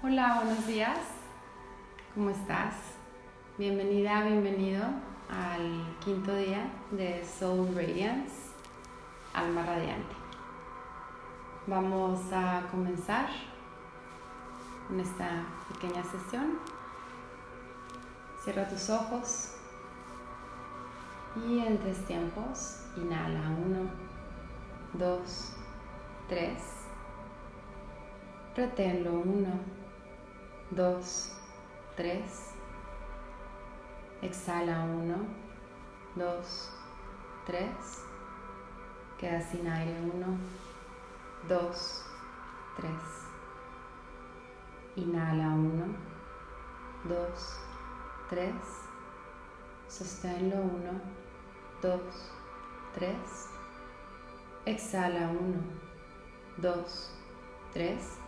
Hola, buenos días. ¿Cómo estás? Bienvenida, bienvenido al quinto día de Soul Radiance, Alma Radiante. Vamos a comenzar con esta pequeña sesión. Cierra tus ojos y en tres tiempos inhala uno, dos, tres. Reténlo uno 2, 3. Exhala 1, 2, 3. Queda sin aire 1, 2, 3. Inhala 1, 2, 3. Sosténlo 1, 2, 3. Exhala 1, 2, 3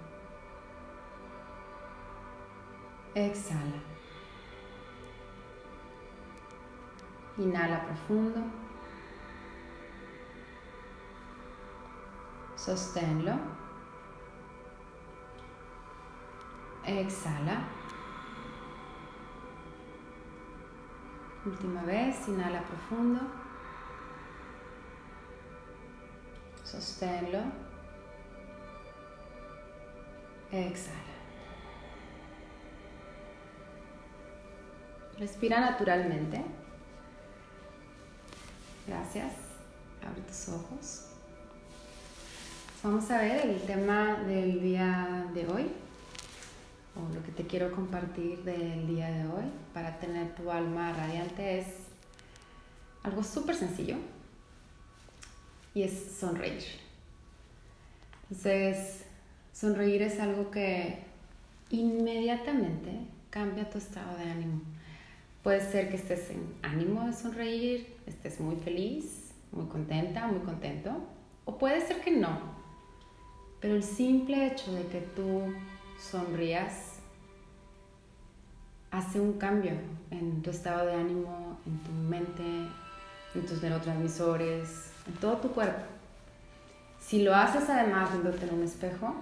Exhala. Inhala profundo. Sosténlo. Exhala. Última vez, inhala profundo. Sosténlo. Exhala. Respira naturalmente. Gracias. Abre tus ojos. Vamos a ver el tema del día de hoy, o lo que te quiero compartir del día de hoy para tener tu alma radiante es algo súper sencillo y es sonreír. Entonces, sonreír es algo que inmediatamente cambia tu estado de ánimo Puede ser que estés en ánimo de sonreír, estés muy feliz, muy contenta, muy contento, o puede ser que no. Pero el simple hecho de que tú sonrías hace un cambio en tu estado de ánimo, en tu mente, en tus neurotransmisores, en todo tu cuerpo. Si lo haces además viéndote en un espejo,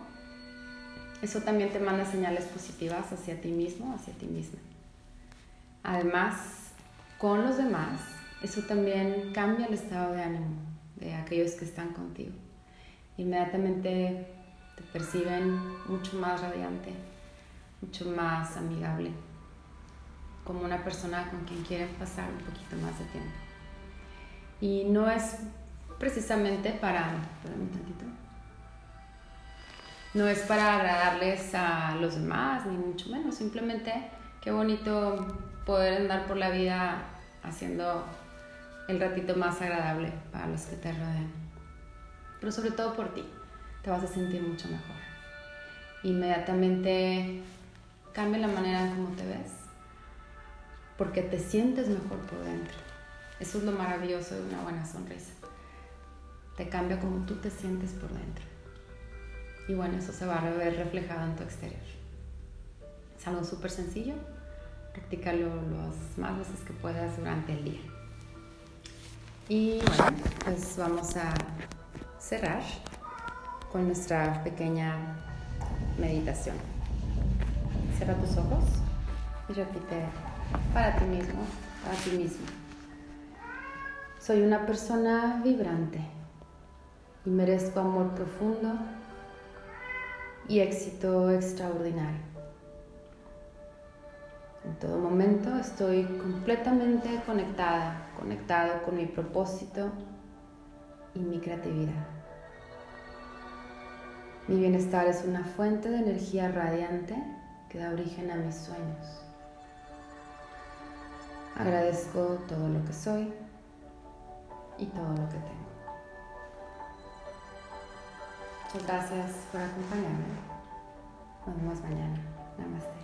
eso también te manda señales positivas hacia ti mismo, hacia ti misma. Además, con los demás, eso también cambia el estado de ánimo de aquellos que están contigo. Inmediatamente te perciben mucho más radiante, mucho más amigable, como una persona con quien quieren pasar un poquito más de tiempo. Y no es precisamente para, un tantito, no es para agradarles a los demás, ni mucho menos, simplemente qué bonito poder andar por la vida haciendo el ratito más agradable para los que te rodean. Pero sobre todo por ti, te vas a sentir mucho mejor. Inmediatamente cambia la manera en cómo te ves, porque te sientes mejor por dentro. Eso es lo maravilloso de una buena sonrisa. Te cambia como tú te sientes por dentro. Y bueno, eso se va a ver reflejado en tu exterior. Es algo súper sencillo, practícalo las más veces que puedas durante el día. Y pues vamos a cerrar con nuestra pequeña meditación. Cierra tus ojos y repite para ti mismo, para ti mismo. Soy una persona vibrante y merezco amor profundo y éxito extraordinario. En todo momento estoy completamente conectada, conectado con mi propósito y mi creatividad. Mi bienestar es una fuente de energía radiante que da origen a mis sueños. Agradezco todo lo que soy y todo lo que tengo. Muchas gracias por acompañarme. Nos vemos mañana. Namaste.